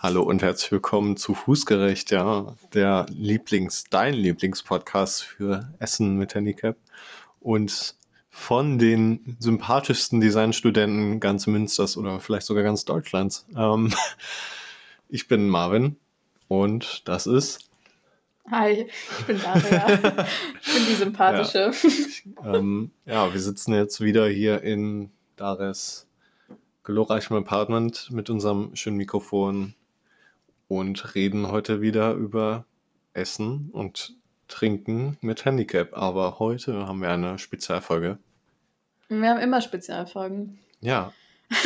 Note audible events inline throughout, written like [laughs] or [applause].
Hallo und herzlich willkommen zu Fußgerecht, ja, der Lieblings, dein Lieblingspodcast für Essen mit Handicap. Und von den sympathischsten Designstudenten ganz Münsters oder vielleicht sogar ganz Deutschlands. Ähm, [laughs] ich bin Marvin und das ist. Hi, ich bin Daria. [laughs] ich bin die sympathische. Ja, ähm, ja, wir sitzen jetzt wieder hier in Dares glorreichem Apartment mit unserem schönen Mikrofon und reden heute wieder über Essen und Trinken mit Handicap. Aber heute haben wir eine Spezialfolge. Wir haben immer Spezialfolgen. Ja. [laughs]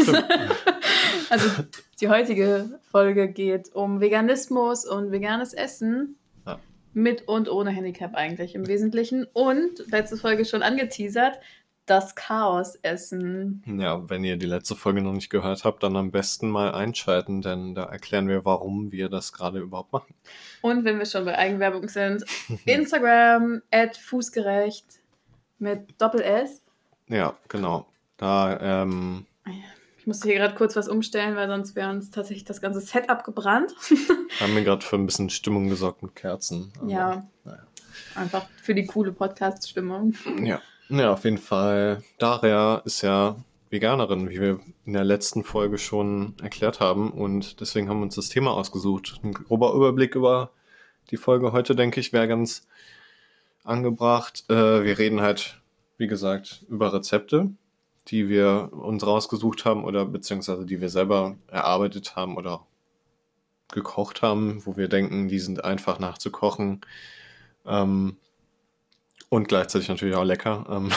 also die heutige Folge geht um Veganismus und veganes Essen. Ja. Mit und ohne Handicap eigentlich im Wesentlichen. Und letzte Folge schon angeteasert, das Chaos essen. Ja, wenn ihr die letzte Folge noch nicht gehört habt, dann am besten mal einschalten, denn da erklären wir, warum wir das gerade überhaupt machen. Und wenn wir schon bei Eigenwerbung sind, [laughs] Instagram at fußgerecht mit Doppel S. Ja, genau. Da, ähm, ich musste hier gerade kurz was umstellen, weil sonst wäre uns tatsächlich das ganze Setup gebrannt. [laughs] haben wir gerade für ein bisschen Stimmung gesorgt mit Kerzen. Aber, ja. Naja. Einfach für die coole Podcast-Stimmung. Ja. Ja, auf jeden Fall. Daria ist ja Veganerin, wie wir in der letzten Folge schon erklärt haben. Und deswegen haben wir uns das Thema ausgesucht. Ein grober Überblick über die Folge heute, denke ich, wäre ganz angebracht. Äh, wir reden halt, wie gesagt, über Rezepte, die wir uns rausgesucht haben oder beziehungsweise die wir selber erarbeitet haben oder gekocht haben, wo wir denken, die sind einfach nachzukochen. Ähm, und gleichzeitig natürlich auch lecker. Ähm,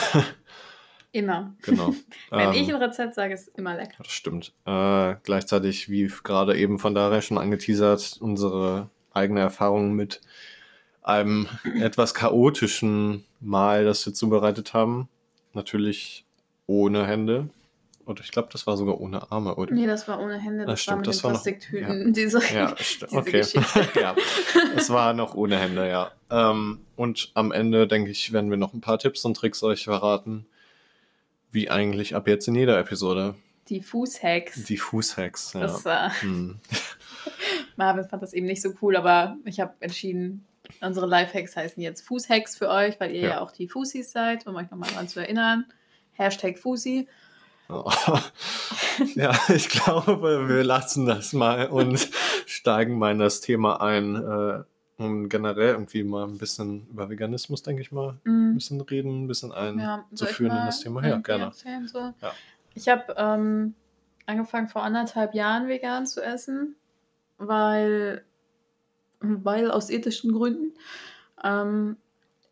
[laughs] immer. Genau. [laughs] Wenn ähm, ich ein Rezept sage, ist es immer lecker. Das stimmt. Äh, gleichzeitig, wie gerade eben von daher schon angeteasert, unsere eigene Erfahrung mit einem etwas chaotischen Mahl, das wir zubereitet haben. Natürlich ohne Hände. Oder ich glaube, das war sogar ohne Arme, oder? Nee, das war ohne Hände. Das, das stimmt, war das war Plastiktüten. Noch, ja, [laughs] diese, ja diese okay. [laughs] ja, es war noch ohne Hände, ja. Ähm, und am Ende, denke ich, werden wir noch ein paar Tipps und Tricks euch verraten, wie eigentlich ab jetzt in jeder Episode. Die Fußhacks. Die Fußhacks, ja. Das war... Hm. [laughs] Marvin fand das eben nicht so cool, aber ich habe entschieden, unsere Lifehacks heißen jetzt Fußhacks für euch, weil ihr ja, ja auch die Fußis seid, um euch nochmal daran zu erinnern. Hashtag Fusi. Oh. [laughs] Ja, ich glaube, wir lassen das mal und [laughs] steigen mal in das Thema ein. Äh, und generell irgendwie mal ein bisschen über Veganismus, denke ich mal, mm. ein bisschen reden, ein bisschen einzuführen ja, in das Thema. Ja, gerne. Erzählen, so? ja. Ich habe ähm, angefangen vor anderthalb Jahren vegan zu essen, weil, weil aus ethischen Gründen. Ähm,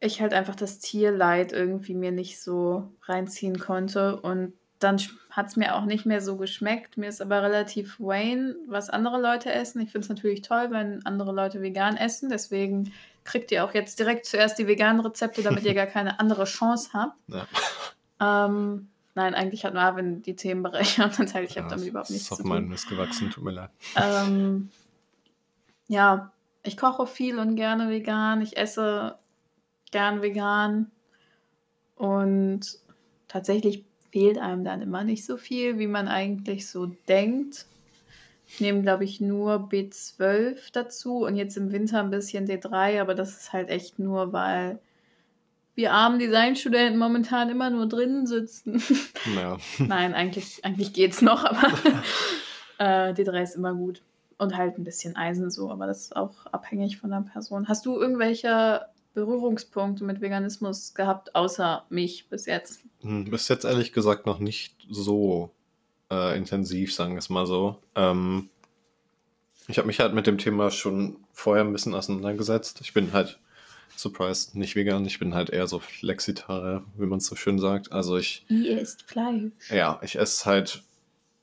ich halt einfach das Tierleid irgendwie mir nicht so reinziehen konnte und dann hat es mir auch nicht mehr so geschmeckt. Mir ist aber relativ Wayne, was andere Leute essen. Ich finde es natürlich toll, wenn andere Leute vegan essen. Deswegen kriegt ihr auch jetzt direkt zuerst die veganen Rezepte, damit ihr gar keine andere Chance habt. Ja. Ähm, nein, eigentlich hat Marvin die Themenbereiche [laughs] und dann teile ich ja, habe damit überhaupt nichts zu tun. Ist auf meinen Mist gewachsen, tut mir leid. Ähm, ja, ich koche viel und gerne vegan. Ich esse gern vegan. Und tatsächlich fehlt einem dann immer nicht so viel, wie man eigentlich so denkt. Ich nehme, glaube ich, nur B12 dazu und jetzt im Winter ein bisschen D3, aber das ist halt echt nur, weil wir armen Designstudenten momentan immer nur drinnen sitzen. Ja. [laughs] Nein, eigentlich, eigentlich geht es noch, aber [laughs] äh, D3 ist immer gut. Und halt ein bisschen Eisen so, aber das ist auch abhängig von der Person. Hast du irgendwelche Berührungspunkte mit Veganismus gehabt, außer mich bis jetzt? Hm, bis jetzt ehrlich gesagt noch nicht so äh, intensiv, sagen wir es mal so. Ähm, ich habe mich halt mit dem Thema schon vorher ein bisschen auseinandergesetzt. Ich bin halt, surprised, nicht vegan. Ich bin halt eher so Flexitarier, wie man es so schön sagt. Also ich... Ihr isst Fleisch. Ja, ich esse halt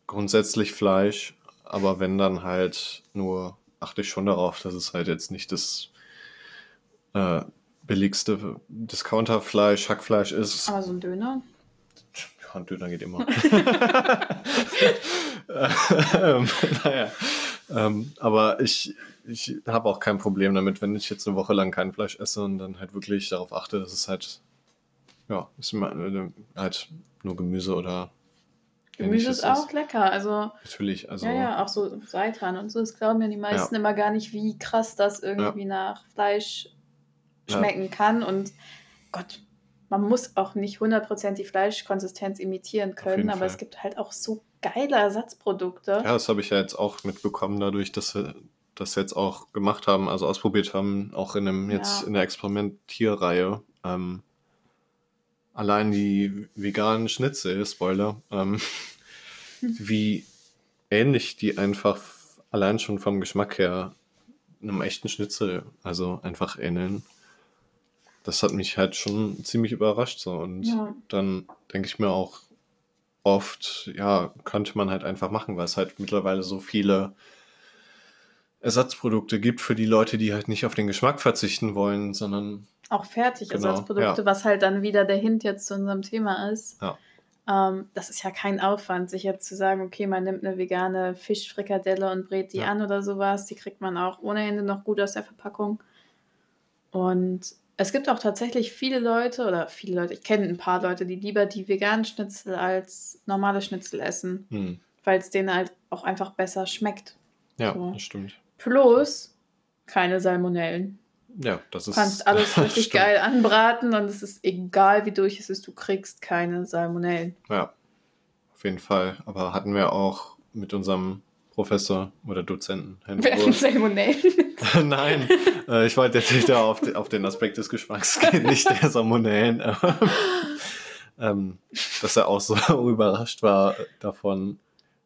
grundsätzlich Fleisch, aber wenn dann halt nur achte ich schon darauf, dass es halt jetzt nicht das äh, billigste Discounterfleisch, Hackfleisch ist. Aber so ein Döner? Ja, ein Döner geht immer. [laughs] ähm, naja. Ähm, aber ich, ich habe auch kein Problem damit, wenn ich jetzt eine Woche lang kein Fleisch esse und dann halt wirklich darauf achte, dass es halt, ja, ist halt nur Gemüse oder Gemüse ist auch lecker. Also, Natürlich, also. Ja, ja, auch so Seitan und so. Das glauben ja die meisten ja. immer gar nicht, wie krass das irgendwie ja. nach Fleisch schmecken ja. kann. Und Gott, man muss auch nicht 100% die Fleischkonsistenz imitieren können, aber Fall. es gibt halt auch so geile Ersatzprodukte. Ja, das habe ich ja jetzt auch mitbekommen, dadurch, dass wir das jetzt auch gemacht haben, also ausprobiert haben, auch in einem jetzt in der Experimentierreihe. Ähm, allein die veganen Schnitzel, Spoiler, ähm, hm. wie ähnlich die einfach allein schon vom Geschmack her einem echten Schnitzel, also einfach ähneln. Das hat mich halt schon ziemlich überrascht so und ja. dann denke ich mir auch oft, ja, könnte man halt einfach machen, weil es halt mittlerweile so viele Ersatzprodukte gibt für die Leute, die halt nicht auf den Geschmack verzichten wollen, sondern auch Fertigersatzprodukte, genau, ja. was halt dann wieder der Hint jetzt zu unserem Thema ist. Ja. Ähm, das ist ja kein Aufwand, sich jetzt zu sagen, okay, man nimmt eine vegane Fischfrikadelle und brät die ja. an oder sowas. Die kriegt man auch ohne Ende noch gut aus der Verpackung. Und es gibt auch tatsächlich viele Leute, oder viele Leute, ich kenne ein paar Leute, die lieber die veganen Schnitzel als normale Schnitzel essen, hm. weil es denen halt auch einfach besser schmeckt. Ja, so. das stimmt. Plus keine Salmonellen. Ja, das ist. Du kannst alles [laughs] richtig stimmt. geil anbraten und es ist egal, wie durch es ist, du kriegst keine Salmonellen. Ja, auf jeden Fall. Aber hatten wir auch mit unserem Professor oder Dozenten. Hatten Salmonellen. [laughs] Nein, äh, ich wollte jetzt nicht auf, auf den Aspekt des Geschmacks gehen, nicht der Salmonellen. ähm, dass er auch so [laughs] überrascht war davon,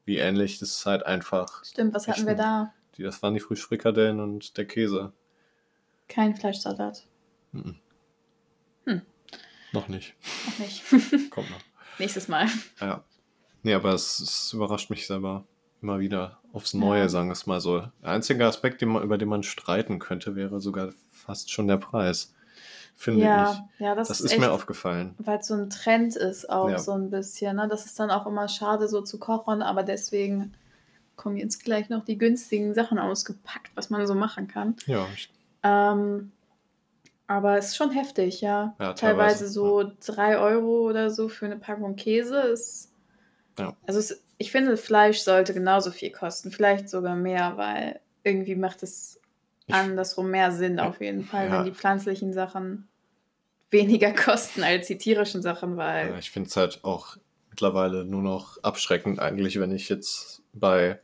wie ähnlich das halt einfach. Stimmt, was hatten wir da? Die, das waren die Frühstückfrikadellen und der Käse. Kein Fleischsalat. Mhm. Hm. Noch nicht. Noch nicht. [laughs] Kommt noch. Nächstes Mal. Ja. Nee, aber es, es überrascht mich selber immer wieder aufs Neue, ja. sagen wir es mal so. Der einzige Aspekt, den man, über den man streiten könnte, wäre sogar fast schon der Preis. Finde ja, ich. Ja, das, das ist, ist mir aufgefallen. Weil es so ein Trend ist, auch ja. so ein bisschen. Ne? Das ist dann auch immer schade, so zu kochen, aber deswegen kommen jetzt gleich noch die günstigen Sachen ausgepackt, was man so machen kann. Ja. Ähm, aber es ist schon heftig, ja. ja teilweise, teilweise so 3 Euro oder so für eine Packung Käse ist. Ja. Also es, ich finde, Fleisch sollte genauso viel kosten, vielleicht sogar mehr, weil irgendwie macht es andersrum mehr Sinn auf jeden Fall, ja. wenn die pflanzlichen Sachen weniger [laughs] kosten als die tierischen Sachen, weil. Ja, ich finde es halt auch mittlerweile nur noch abschreckend eigentlich, wenn ich jetzt bei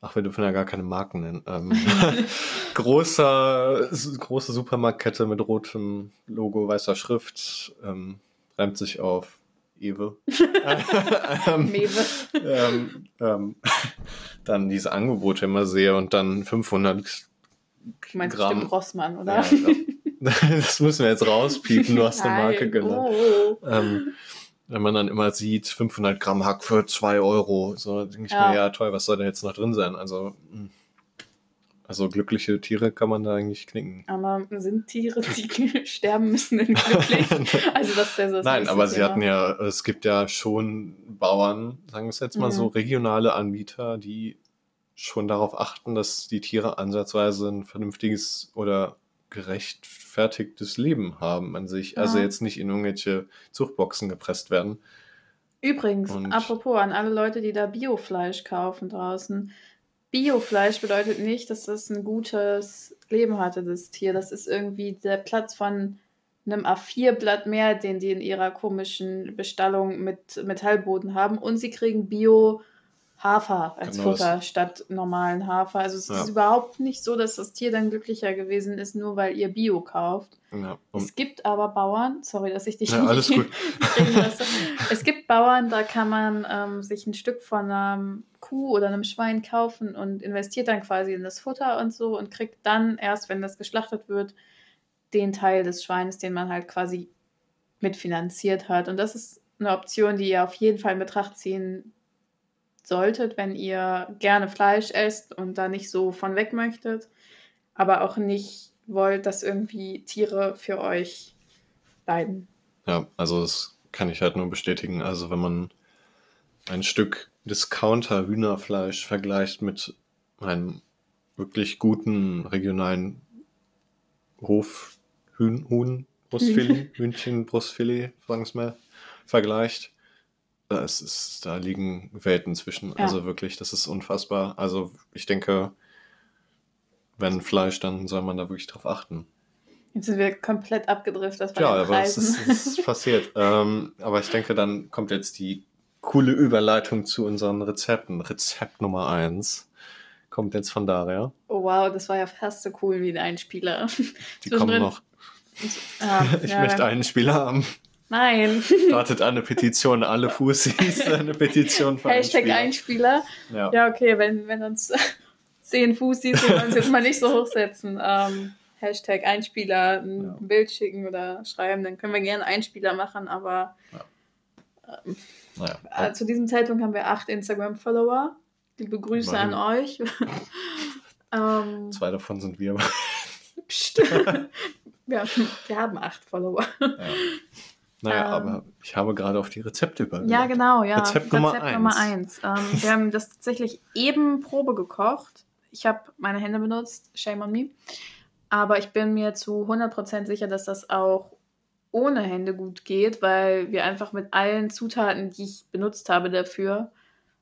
Ach, wir dürfen ja gar keine Marken nennen. Ähm, [laughs] großer, große Supermarktkette mit rotem Logo, weißer Schrift, ähm, reimt sich auf Ewe. [laughs] ähm. Ähm, ähm, dann diese Angebote immer sehe und dann 500 Du meinst Gramm. bestimmt Rossmann, oder? Ja, [laughs] das müssen wir jetzt rauspiepen, du hast eine Marke genannt. Oh. Ähm, wenn man dann immer sieht, 500 Gramm Hack für 2 Euro, so denke ich ja. mir, ja toll, was soll denn jetzt noch drin sein? Also, hm. Also glückliche Tiere kann man da eigentlich knicken. Aber sind Tiere, die [laughs] sterben müssen, denn glücklich? [laughs] also das wäre so das Nein, aber Thema. sie hatten ja, es gibt ja schon Bauern, sagen wir es jetzt mal mhm. so, regionale Anbieter, die schon darauf achten, dass die Tiere ansatzweise ein vernünftiges oder gerechtfertigtes Leben haben an sich. Also ja. Also jetzt nicht in irgendwelche Zuchtboxen gepresst werden. Übrigens, Und apropos an alle Leute, die da Biofleisch kaufen draußen. Biofleisch bedeutet nicht, dass das ein gutes Leben hatte, das Tier. Das ist irgendwie der Platz von einem A4-Blatt mehr, den die in ihrer komischen Bestallung mit Metallboden haben. Und sie kriegen Bio- Hafer als genau Futter statt normalen Hafer. Also es ja. ist überhaupt nicht so, dass das Tier dann glücklicher gewesen ist, nur weil ihr Bio kauft. Ja. Es gibt aber Bauern, sorry, dass ich dich ja, alles gut. [laughs] es gibt Bauern, da kann man ähm, sich ein Stück von einer Kuh oder einem Schwein kaufen und investiert dann quasi in das Futter und so und kriegt dann erst, wenn das geschlachtet wird, den Teil des Schweines, den man halt quasi mitfinanziert hat. Und das ist eine Option, die ihr auf jeden Fall in Betracht ziehen solltet, wenn ihr gerne Fleisch esst und da nicht so von weg möchtet, aber auch nicht wollt, dass irgendwie Tiere für euch leiden. Ja, also das kann ich halt nur bestätigen. Also wenn man ein Stück Discounter-Hühnerfleisch vergleicht mit einem wirklich guten regionalen Hof-Huhn, Brustfilet, [laughs] Hühnchen, Brustfilet, sagen wir mal, vergleicht, es ist, da liegen Welten zwischen. Ja. Also wirklich, das ist unfassbar. Also ich denke, wenn Fleisch, dann soll man da wirklich drauf achten. Jetzt sind wir komplett abgedriftet von Ja, aber es ist, es ist passiert. [laughs] ähm, aber ich denke, dann kommt jetzt die coole Überleitung zu unseren Rezepten. Rezept Nummer eins kommt jetzt von Daria. oh wow, das war ja fast so cool wie ein Einspieler. Die kommen noch. Ah, [laughs] Ich ja, möchte einen Spieler haben. Nein. Startet eine Petition, alle Fussis, [laughs] eine Petition für Hashtag Spieler. Einspieler. Ja. Ja, okay, wenn, wenn uns [laughs] zehn Fußis, wir wollen uns jetzt mal nicht so hochsetzen. Ähm, Hashtag Einspieler, ein Ja. Bild schicken oder schreiben, dann können wir gerne Einspieler machen, aber Naja. äh, zu diesem Zeitpunkt haben wir acht Instagram-Follower. Liebe Grüße Immerhin. an euch. [laughs] ähm, Zwei davon sind wir. wir, haben, wir haben acht Follower. Ja. Naja, Ähm. aber ich habe gerade auf die Rezepte übergeleitet. Ja, genau, ja. Rezept Nummer eins. Nummer eins. Ähm, [laughs] wir haben das tatsächlich eben Probe gekocht. Ich habe meine Hände benutzt, shame on me. Aber ich bin mir zu 100% sicher, dass das auch ohne Hände gut geht, weil wir einfach mit allen Zutaten, die ich benutzt habe dafür,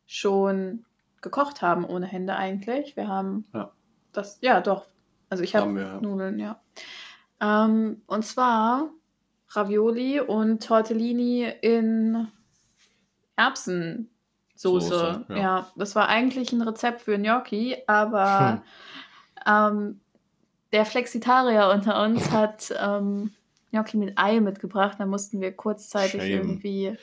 schon gekocht haben ohne Hände eigentlich. Wir haben Ja. das, ja doch. Also ich habe. Nudeln, ja. Ähm, und zwar Ravioli und Tortellini in Erbsensoße. Soße, ja. ja. das war eigentlich ein Rezept für Gnocchi, aber ähm, der Flexitarier unter uns [laughs] hat ähm, Gnocchi mit Ei mitgebracht. Da mussten wir kurzzeitig Shame. irgendwie.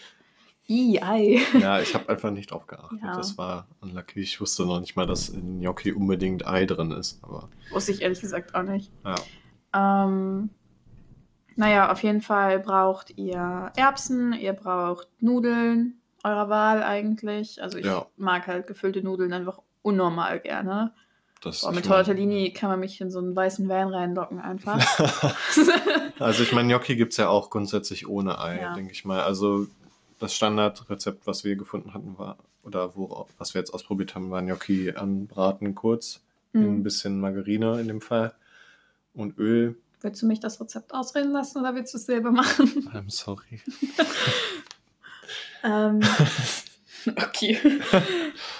I, Ei. Ja, ich habe einfach nicht drauf geachtet. Ja. Das war unlucky. Ich wusste noch nicht mal, dass in Gnocchi unbedingt Ei drin ist. Aber Wusste ich ehrlich gesagt auch nicht. ja. Ähm, naja, auf jeden Fall braucht ihr Erbsen, ihr braucht Nudeln eurer Wahl eigentlich. Also ich Ja. mag halt gefüllte Nudeln einfach unnormal gerne. Das, Boah, mit Tortellini kann man mich in so einen weißen Van reinlocken einfach. [laughs] also ich meine, Gnocchi gibt es ja auch grundsätzlich ohne Ei, Ja. denke ich mal. Also das Standardrezept, was wir gefunden hatten, war, oder wo, was wir jetzt ausprobiert haben, war Gnocchi anbraten kurz, in ein bisschen Margarine in dem Fall und Öl. Willst du mich das Rezept ausreden lassen oder willst du es selber machen? [laughs] I'm sorry. [laughs] Ähm, [laughs] okay.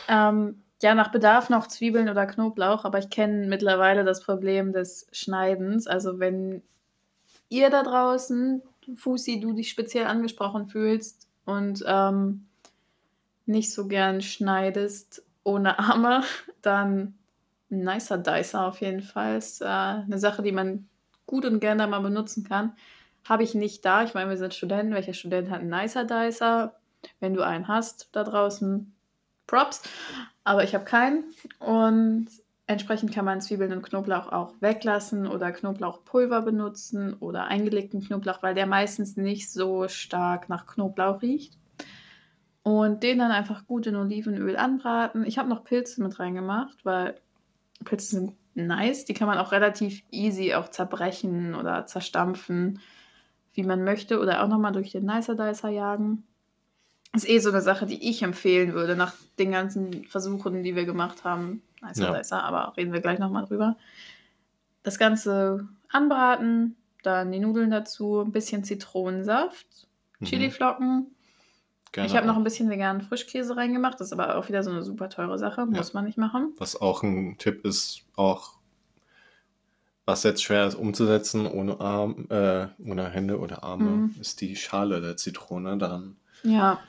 ähm, ja, nach Bedarf noch Zwiebeln oder Knoblauch, aber ich kenne mittlerweile das Problem des Schneidens. Also wenn ihr da draußen, Fusi, du dich speziell angesprochen fühlst und ähm, nicht so gern schneidest ohne Arme, dann ein nicer Dicer auf jeden Fall. Ist äh, eine Sache, die man gut und gerne mal benutzen kann. Habe ich nicht da. Ich meine, wir sind Studenten. Welcher Student hat einen nicer Dicer? Wenn du einen hast da draußen, Props. Aber ich habe keinen. Und entsprechend kann man Zwiebeln und Knoblauch auch weglassen oder Knoblauchpulver benutzen oder eingelegten Knoblauch, weil der meistens nicht so stark nach Knoblauch riecht. Und den dann einfach gut in Olivenöl anbraten. Ich habe noch Pilze mit reingemacht, weil Pilze sind nice. Die kann man auch relativ easy auch zerbrechen oder zerstampfen, wie man möchte. Oder auch nochmal durch den Nicer Dicer jagen. Ist eh so eine Sache, die ich empfehlen würde, nach den ganzen Versuchen, die wir gemacht haben. Nicer Ja. Dicer, aber reden wir gleich nochmal drüber. Das Ganze anbraten, dann die Nudeln dazu, ein bisschen Zitronensaft, Mhm. Chiliflocken. Gerne Ich habe noch ein bisschen veganen Frischkäse reingemacht. Das ist aber auch wieder so eine super teure Sache. Muss man nicht machen. Was auch ein Tipp ist, auch was jetzt schwer ist umzusetzen ohne Arm, äh, ohne Hände oder Arme, Mhm. ist die Schale der Zitrone. Daran, Ja,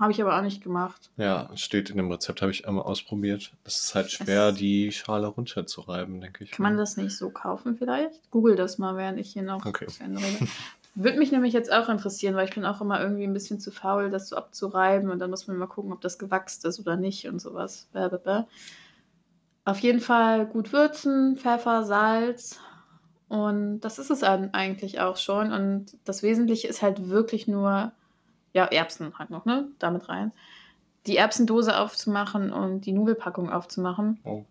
habe ich aber auch nicht gemacht. ja, steht in dem Rezept, habe ich einmal ausprobiert. Es ist halt schwer, Es- die Schale runterzureiben, denke ich. Kann man das nicht so kaufen vielleicht? Google das mal, während ich hier noch Okay. zu Ende rede. Würde mich nämlich jetzt auch interessieren, weil ich bin auch immer irgendwie ein bisschen zu faul, das so abzureiben und dann muss man mal gucken, ob das gewachst ist oder nicht und sowas. Bäh. Auf jeden Fall gut würzen, Pfeffer, Salz und das ist es dann eigentlich auch schon und das Wesentliche ist halt wirklich nur, ja, Erbsen halt noch, ne, damit rein. Die Erbsendose aufzumachen und die Nudelpackung aufzumachen Oh.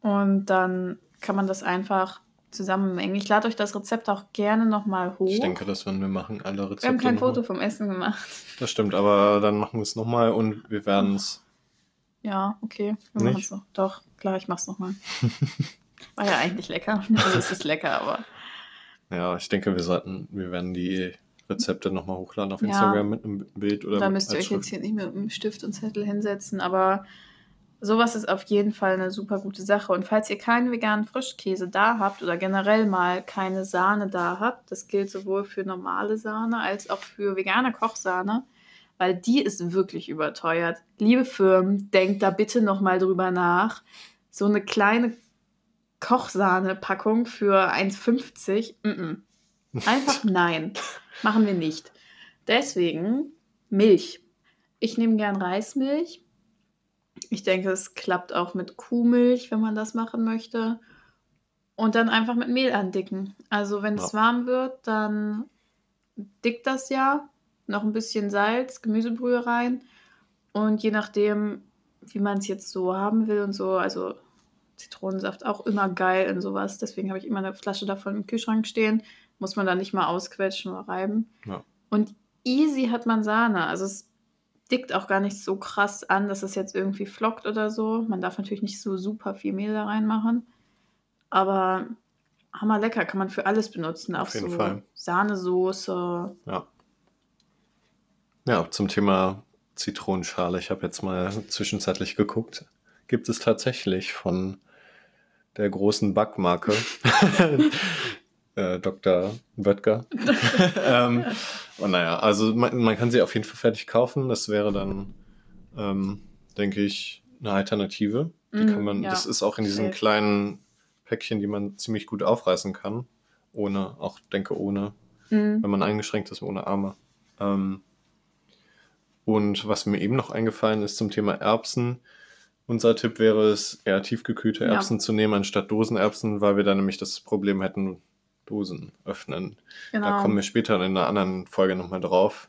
und dann kann man das einfach zusammenmengen. Ich lade euch das Rezept auch gerne nochmal hoch. Ich denke, das werden wir machen, alle Rezepte. wir haben kein noch. Foto vom Essen gemacht. Das stimmt, aber dann machen wir es nochmal und wir werden es. Ja, okay. Wir Nicht? machen es so. Doch, klar, ich mach's nochmal. [laughs] War ja eigentlich lecker. [laughs] Also es ist lecker, aber Ja, ich denke, wir sollten, wir werden die Rezepte nochmal hochladen auf Ja. Instagram mit einem Bild oder da müsst ihr euch jetzt Schrift. hier nicht mit einem Stift und Zettel hinsetzen, aber sowas ist auf jeden Fall eine super gute Sache. Und falls ihr keinen veganen Frischkäse da habt oder generell mal keine Sahne da habt, das gilt sowohl für normale Sahne als auch für vegane Kochsahne, weil die ist wirklich überteuert. Liebe Firmen, denkt da bitte nochmal drüber nach. So eine kleine Kochsahne-Packung für 1,50, mm -mm. einfach [laughs] nein, machen wir nicht. Deswegen Milch. Ich nehme gern Reismilch. Ich denke, es klappt auch mit Kuhmilch, wenn man das machen möchte. Und dann einfach mit Mehl andicken. Also wenn es Ja. warm wird, dann dickt das ja. Noch ein bisschen Salz, Gemüsebrühe rein. Und je nachdem, wie man es jetzt so haben will und so, also Zitronensaft auch immer geil in sowas. Deswegen habe ich immer eine Flasche davon im Kühlschrank stehen. Muss man dann nicht mal ausquetschen oder reiben. Ja. Und easy hat man Sahne. Also es dickt auch gar nicht so krass an, dass es jetzt irgendwie flockt oder so. Man darf natürlich nicht so super viel Mehl da reinmachen. Aber hammer lecker, kann man für alles benutzen. Auch Auf jeden so Fall. Sahnesoße. Ja. Ja, zum Thema Zitronenschale. Ich habe jetzt mal zwischenzeitlich geguckt. Gibt es tatsächlich von der großen Backmarke [laughs] äh, Dr. Wöttger. [laughs] ähm, und naja, also man, man kann sie auf jeden Fall fertig kaufen. Das wäre dann, ähm, denke ich, eine Alternative. Die Mm, kann man, ja, das ist auch in diesen kleinen Päckchen, die man ziemlich gut aufreißen kann. Ohne, auch denke ohne Mm. wenn man eingeschränkt ist ohne Arme. Ähm, und was mir eben noch eingefallen ist zum Thema Erbsen. Unser Tipp wäre es, eher tiefgekühlte Ja. Erbsen zu nehmen anstatt Dosenerbsen, weil wir dann nämlich das Problem hätten, Dosen öffnen. Genau. Da kommen wir später in einer anderen Folge nochmal drauf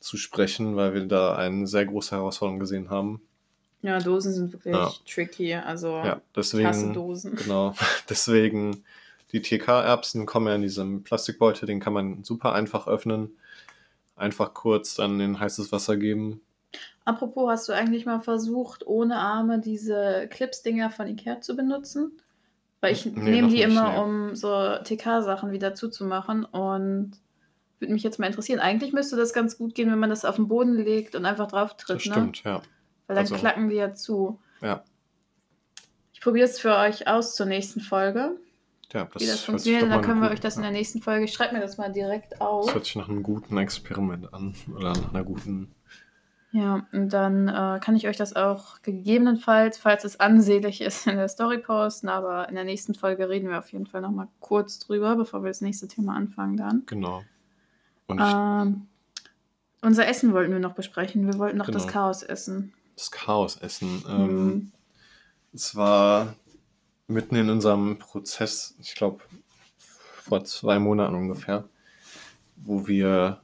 zu sprechen, weil wir da eine sehr große Herausforderung gesehen haben. Ja, Dosen sind wirklich Ja. tricky. Also Ja, deswegen, Dosen. genau, [laughs] deswegen die TK-Erbsen kommen ja in diesem Plastikbeutel, den kann man super einfach öffnen. Einfach kurz dann in heißes Wasser geben. Apropos, hast du eigentlich mal versucht, ohne Arme diese Clips-Dinger von Ikea zu benutzen? Weil ich Nee, nehme die nicht, immer, nee. um so TK-Sachen wieder zuzumachen und würde mich jetzt mal interessieren. Eigentlich müsste das ganz gut gehen, wenn man das auf den Boden legt und einfach drauf tritt, Das ne? stimmt, ja. Weil dann Also- klacken die ja zu. Ja. Ich probiere es für euch aus zur nächsten Folge, Ja, das, wie das funktioniert. dann können wir euch das in der nächsten Folge. Ich schreibe mir das mal direkt auf. Das hört sich nach einem guten Experiment an. Oder nach einer guten. Ja, und dann äh, kann ich euch das auch gegebenenfalls, falls es ansehlich ist, in der Story posten. Aber in der nächsten Folge reden wir auf jeden Fall nochmal kurz drüber, bevor wir das nächste Thema anfangen dann. Genau. Und Ähm, unser Essen wollten wir noch besprechen. Wir wollten noch das Genau. Chaos essen. das Chaos essen. Ähm, Hm. Es war mitten in unserem Prozess, ich glaube, vor zwei Monaten ungefähr, wo wir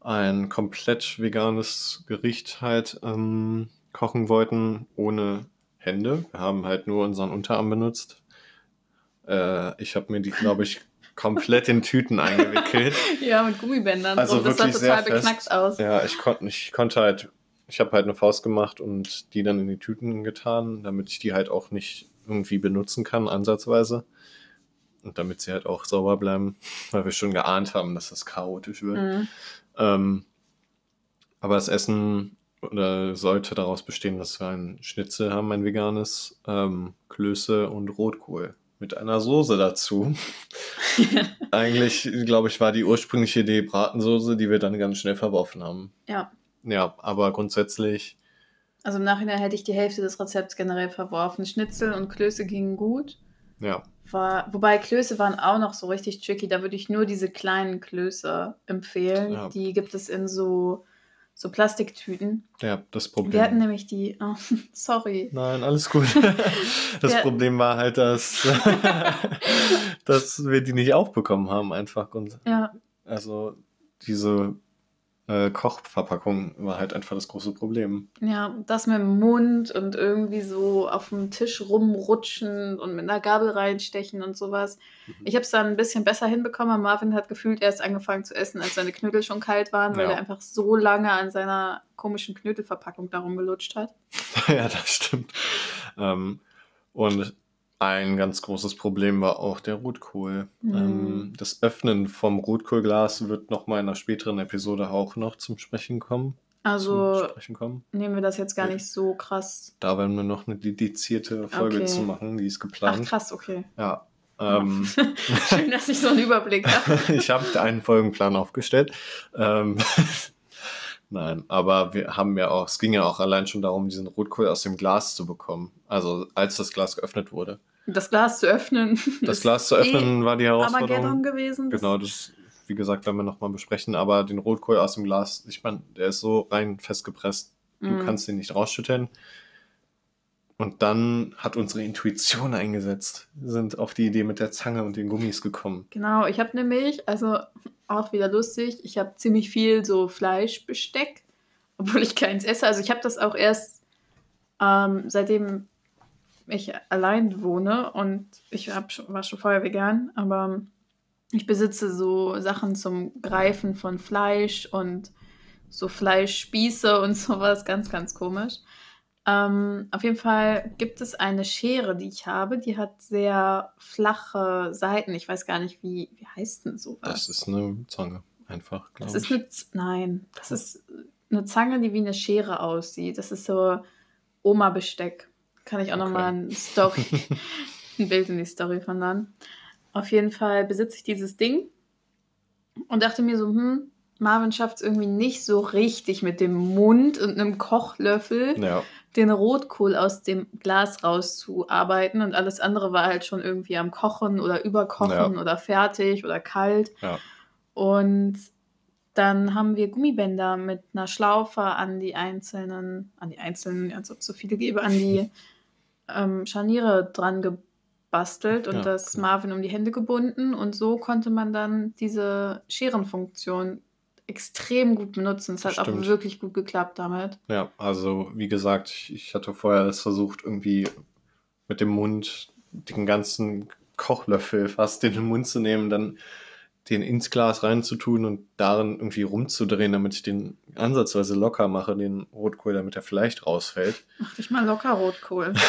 ein komplett veganes Gericht halt ähm, kochen wollten, ohne Hände. Wir haben halt nur unseren Unterarm benutzt. Äh, ich habe mir die, glaube ich, komplett in Tüten eingewickelt. [laughs] Ja, mit Gummibändern. Also so. Das sah total beknackt fest. aus. Ja, ich konnte, ich konnte halt, ich habe halt eine Faust gemacht und die dann in die Tüten getan, damit ich die halt auch nicht irgendwie benutzen kann, ansatzweise. Und damit sie halt auch sauber bleiben, weil wir schon geahnt haben, dass das chaotisch wird. Mhm. Ähm, aber das Essen oder sollte daraus bestehen, dass wir ein Schnitzel haben, ein veganes, ähm, Klöße und Rotkohl mit einer Soße dazu. [laughs] Eigentlich, glaube ich, war die ursprüngliche Idee Bratensoße, die wir dann ganz schnell verworfen haben. Ja. Ja, aber grundsätzlich, Also im Nachhinein hätte ich die Hälfte des Rezepts generell verworfen. Schnitzel und Klöße gingen gut. Ja, War, wobei Klöße waren auch noch so richtig tricky. Da würde ich nur diese kleinen Klöße empfehlen. Ja. Die gibt es in so, so Plastiktüten. ja, das Wir hatten Problem. nämlich die. [laughs] Oh, sorry. Nein, alles gut. [laughs] Das Ja. Problem war halt, dass, [laughs] dass wir die nicht aufbekommen haben, einfach. Und Ja, also diese äh, Kochverpackung war halt einfach das große Problem. ja, das mit dem Mund und irgendwie so auf dem Tisch rumrutschen und mit einer Gabel reinstechen und sowas. Mhm. Ich habe es dann ein bisschen besser hinbekommen. Marvin hat gefühlt erst angefangen zu essen, als seine Knödel schon kalt waren, weil Ja. er einfach so lange an seiner komischen Knödelverpackung darum gelutscht hat. [laughs] ja, das stimmt. Ähm, und Ein ganz großes Problem war auch der Rotkohl. Mhm. Ähm, das Öffnen vom Rotkohlglas wird noch mal in einer späteren Episode auch noch zum Sprechen kommen. Also Sprechen kommen. nehmen wir das jetzt gar nicht so krass. Da werden wir noch eine dedizierte Folge Okay. zu machen, die ist Ach geplant. krass, okay. ja. Ähm, [laughs] Schön, dass ich so einen Überblick habe. [laughs] ich habe einen Folgenplan aufgestellt. Ähm, [laughs] Nein, aber wir haben ja auch, es ging ja auch allein schon darum, diesen Rotkohl aus dem Glas zu bekommen. Also als das Glas geöffnet wurde. Das Glas zu öffnen. Das [laughs] Glas zu eh öffnen war die Armageddon Herausforderung. gewesen. Das- Genau, das, wie gesagt, werden wir nochmal besprechen. Aber den Rotkohl aus dem Glas, ich meine, der ist so rein festgepresst, du Mhm. kannst den nicht rausschütteln. Und dann hat unsere Intuition eingesetzt, sind auf die Idee mit der Zange und den Gummis gekommen. Genau, ich habe nämlich, also auch wieder lustig, ich habe ziemlich viel so Fleischbesteck, obwohl ich keins esse. Also ich habe das auch erst ähm, seitdem ich allein wohne und ich hab, war schon vorher vegan, aber ich besitze so Sachen zum Greifen von Fleisch und so Fleischspieße und [laughs] sowas, ganz, ganz komisch. Ähm, auf jeden Fall gibt es eine Schere, die ich habe, die hat sehr flache Seiten. Ich weiß gar nicht, wie, wie heißt denn sowas? Das ist eine Zange, einfach, glaube Das ist eine, nein, das ist eine Zange, die wie eine Schere aussieht. Das ist so Oma-Besteck. Kann ich auch noch Okay. mal ein Story, [laughs] ein Bild in die Story von dann. Auf jeden Fall besitze ich dieses Ding und dachte mir so, hm, Marvin schafft es irgendwie nicht so richtig mit dem Mund und einem Kochlöffel Ja, den Rotkohl aus dem Glas rauszuarbeiten und alles andere war halt schon irgendwie am Kochen oder überkochen Ja. oder fertig oder kalt. ja. Und dann haben wir Gummibänder mit einer Schlaufe an die einzelnen, an die einzelnen, als ob es so viele gäbe, an die [laughs] ähm, Scharniere dran gebastelt und Ja, das genau. Marvin um die Hände gebunden. Und so konnte man dann diese Scherenfunktion extrem gut benutzen. Es hat auch Stimmt. wirklich gut geklappt damit. Ja, also wie gesagt, ich, ich hatte vorher es versucht, irgendwie mit dem Mund den ganzen Kochlöffel fast in den Mund zu nehmen, dann den ins Glas reinzutun und darin irgendwie rumzudrehen, damit ich den ansatzweise locker mache, den Rotkohl, damit er vielleicht rausfällt. Mach dich mal locker, Rotkohl. [laughs]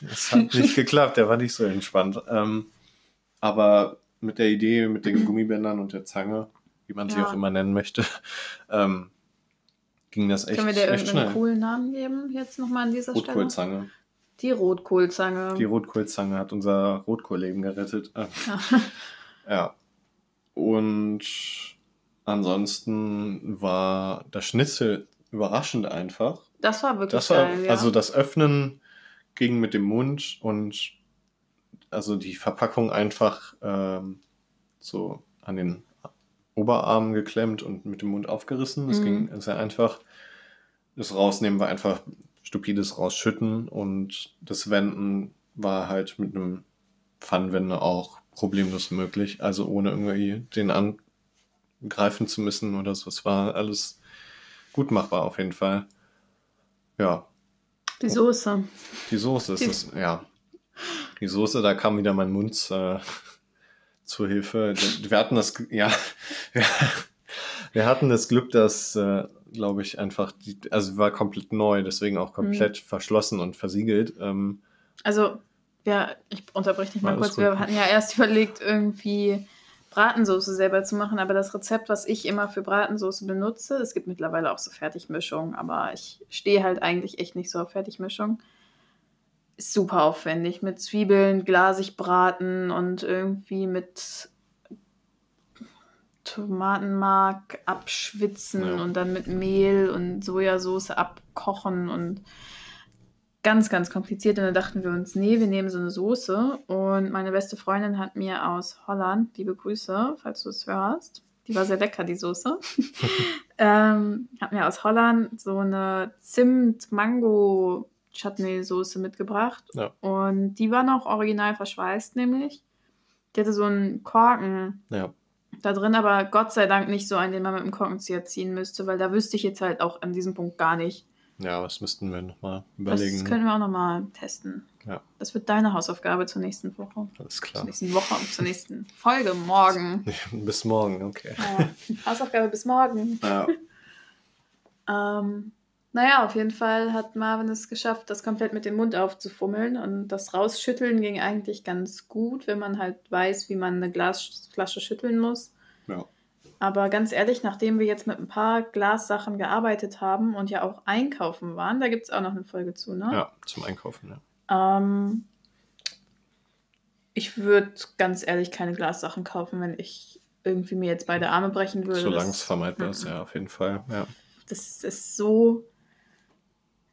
Das hat [laughs] nicht geklappt, der war nicht so entspannt. Ähm, aber mit der Idee, mit den Gummibändern und der Zange, wie man sie Ja. auch immer nennen möchte, [laughs] ähm, ging das echt, Können wir dir irgendeinen schnell. coolen Namen geben, jetzt nochmal an dieser Stelle? Rotkohlzange. Die Rotkohlzange. Die Rotkohlzange hat unser Rotkohlleben gerettet. Ja. ja. Und ansonsten war das Schnitzel überraschend einfach. Das war wirklich Das war, geil, ja. also das Öffnen ging mit dem Mund und also die Verpackung einfach ähm, so an den Oberarm geklemmt und mit dem Mund aufgerissen. Das Mhm. ging sehr einfach. Das Rausnehmen war einfach stupides Rausschütten und das Wenden war halt mit einem Pfannenwender auch problemlos möglich. Also ohne irgendwie den angreifen zu müssen oder so. Es war alles gut machbar auf jeden Fall. Ja, Die Soße. die Soße ist Die- es, ja. Die Soße, da kam wieder mein Mund äh, [laughs] zur Hilfe. Wir hatten das, ja, [laughs] wir, wir hatten das Glück, dass, äh, glaube ich, einfach, die, also war komplett neu, deswegen Mhm. auch komplett verschlossen und versiegelt. Ähm, Also, ja, ich unterbreche dich mal Alles kurz. gut. Wir hatten ja erst [laughs] überlegt, irgendwie Bratensoße selber zu machen, aber das Rezept, was ich immer für Bratensoße benutze, es gibt mittlerweile auch so Fertigmischungen, aber ich stehe halt eigentlich echt nicht so auf Fertigmischung. Ist super aufwendig mit Zwiebeln, glasig braten und irgendwie mit Tomatenmark abschwitzen Ja. und dann mit Mehl und Sojasauce abkochen und ganz, ganz kompliziert. Und dann dachten wir uns, nee, wir nehmen so eine Soße. Und meine beste Freundin hat mir aus Holland, liebe Grüße, falls du es hörst, die war sehr lecker, die Soße, [laughs] [laughs] ähm, hat mir aus Holland so eine Zimt-Mango-Chutney-Soße mitgebracht. Ja. Und die war noch original verschweißt, nämlich. Die hatte so einen Korken ja, da drin, aber Gott sei Dank nicht so einen, den man mit dem Korkenzieher ziehen müsste, weil da wüsste ich jetzt halt auch an diesem Punkt gar nicht. Ja, was müssten wir nochmal Das überlegen? können wir auch nochmal testen. Ja. Das wird deine Hausaufgabe zur nächsten Woche. Alles Zur klar. nächsten Woche, zur nächsten Folge morgen. [laughs] Bis morgen, okay. Ja. Hausaufgabe bis morgen. Ja, [laughs] Ähm, Naja, auf jeden Fall hat Marvin es geschafft, das komplett mit dem Mund aufzufummeln. Und das Rausschütteln ging eigentlich ganz gut, wenn man halt weiß, wie man eine Glasflasche schütteln muss. Ja. Aber ganz ehrlich, nachdem wir jetzt mit ein paar Glassachen gearbeitet haben und ja auch einkaufen waren, da gibt es auch noch eine Folge zu, ne? Ja, zum Einkaufen, ja. Ähm, ich würde ganz ehrlich keine Glassachen kaufen, wenn ich irgendwie mir jetzt beide Arme brechen würde. Solange es vermeidbar ist, Mhm. ja, auf jeden Fall. Ja. Das ist so.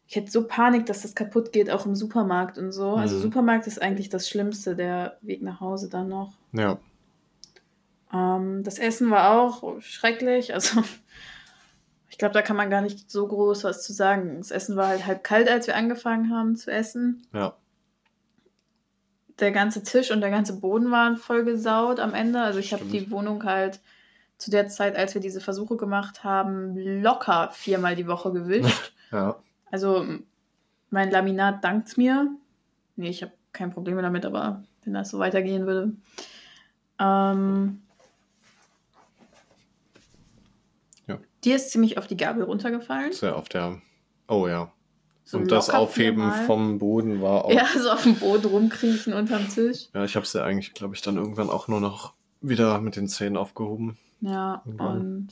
Ich hätte so Panik, dass das kaputt geht, auch im Supermarkt und so. Also Mhm. Supermarkt ist eigentlich das Schlimmste, der Weg nach Hause dann noch. ja. Ähm, das Essen war auch schrecklich. Also [laughs] ich glaube, da kann man gar nicht so groß was zu sagen. Das Essen war halt halb kalt, als wir angefangen haben zu essen. Ja. Der ganze Tisch und der ganze Boden waren voll gesaut am Ende. Also ich habe die Wohnung halt zu der Zeit, als wir diese Versuche gemacht haben, locker viermal die Woche gewischt. [laughs] Ja. Also mein Laminat dankt mir. Nee, ich habe kein Problem damit, aber wenn das so weitergehen würde. Ähm, Dir ist ziemlich auf die Gabel runtergefallen. Ist ja auf der. Oh ja. So Und das Aufheben vom Boden war auch. Ja, [laughs] so auf dem Boden rumkriechen unterm Tisch. Ja, ich habe es ja eigentlich, glaube ich, dann irgendwann auch nur noch wieder mit den Zähnen aufgehoben. Ja, Irgendwann. und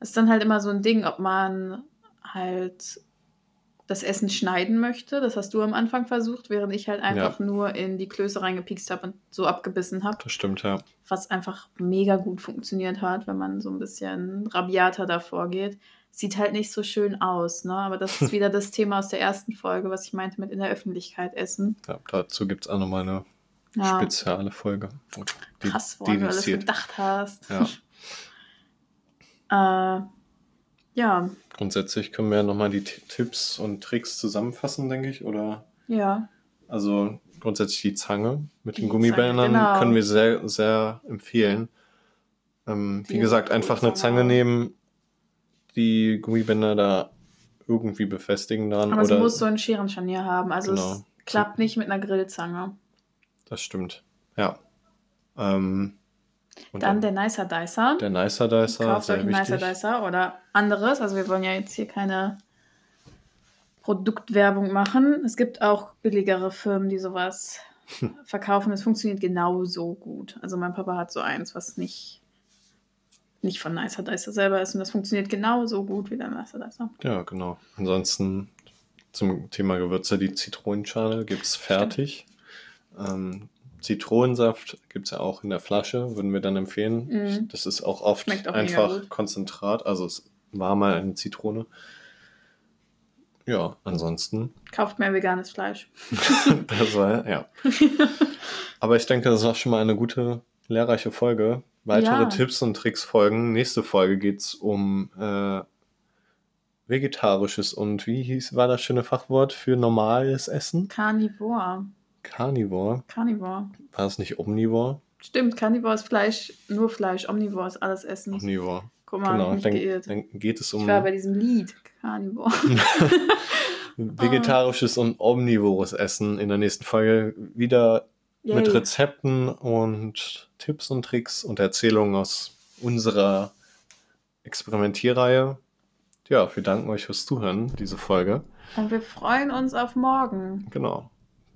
es ist dann halt immer so ein Ding, ob man halt das Essen schneiden möchte. Das hast du am Anfang versucht, während ich halt einfach nur in die Klöße reingepikst habe und so abgebissen habe. Das stimmt, ja. was einfach mega gut funktioniert hat, wenn man so ein bisschen rabiater davor geht. Sieht halt nicht so schön aus, ne? Aber das ist [laughs] wieder das Thema aus der ersten Folge, was ich meinte mit in der Öffentlichkeit essen. ja dazu gibt es auch nochmal eine Ja, spezielle Folge. Die krass, woran du alles gedacht hast. Ja. [laughs] äh, ja, Grundsätzlich können wir ja nochmal die Tipps und Tricks zusammenfassen, denke ich. Oder ja, also grundsätzlich die Zange mit Die den Gummibändern genau. können wir sehr, sehr empfehlen. Ähm, wie gesagt, einfach eine Zange nehmen, die Gummibänder da irgendwie befestigen dran. aber oder sie muss so ein Scherenscharnier haben. Also Genau. es klappt nicht mit einer Grillzange. Das stimmt. Ja. Ähm, und Dann der Nicer Dicer. der Nicer Dicer, Kauft euch sehr einen Nicer. Dicer oder anderes. Also wir wollen ja jetzt hier keine Produktwerbung machen. Es gibt auch billigere Firmen, die sowas [laughs] verkaufen. Es funktioniert genauso gut. Also mein Papa hat so eins, was nicht, nicht von Nicer Dicer selber ist. Und das funktioniert genauso gut wie der Nicer Dicer. Ja, genau. Ansonsten zum Thema Gewürze, die Zitronenschale gibt es fertig. Ähm, Zitronensaft gibt es ja auch in der Flasche, würden wir dann empfehlen. Mhm. Das ist auch oft auch einfach. Konzentrat, also es war mal eine Zitrone. Ja, ansonsten, Kauft mehr veganes Fleisch. [laughs] das war, ja. [laughs] Aber ich denke, das war schon mal eine gute, lehrreiche Folge. Weitere Ja. Tipps und Tricks folgen. Nächste Folge geht es um äh, vegetarisches und wie hieß, war das schöne Fachwort für normales Essen? Carnivore. Carnivore. Carnivore. War es nicht Omnivore? Stimmt, Carnivore ist Fleisch, nur Fleisch. Omnivore ist alles Essen. Omnivore. Guck mal, genau, mich dann, geirrt. dann geht es um Ich war bei diesem Lied. Carnivore. [laughs] [laughs] vegetarisches und omnivores Essen in der nächsten Folge. Wieder mit Yay. Rezepten und Tipps und Tricks und Erzählungen aus unserer Experimentierreihe. Ja, wir danken euch fürs Zuhören, diese Folge. Und wir freuen uns auf morgen. Genau.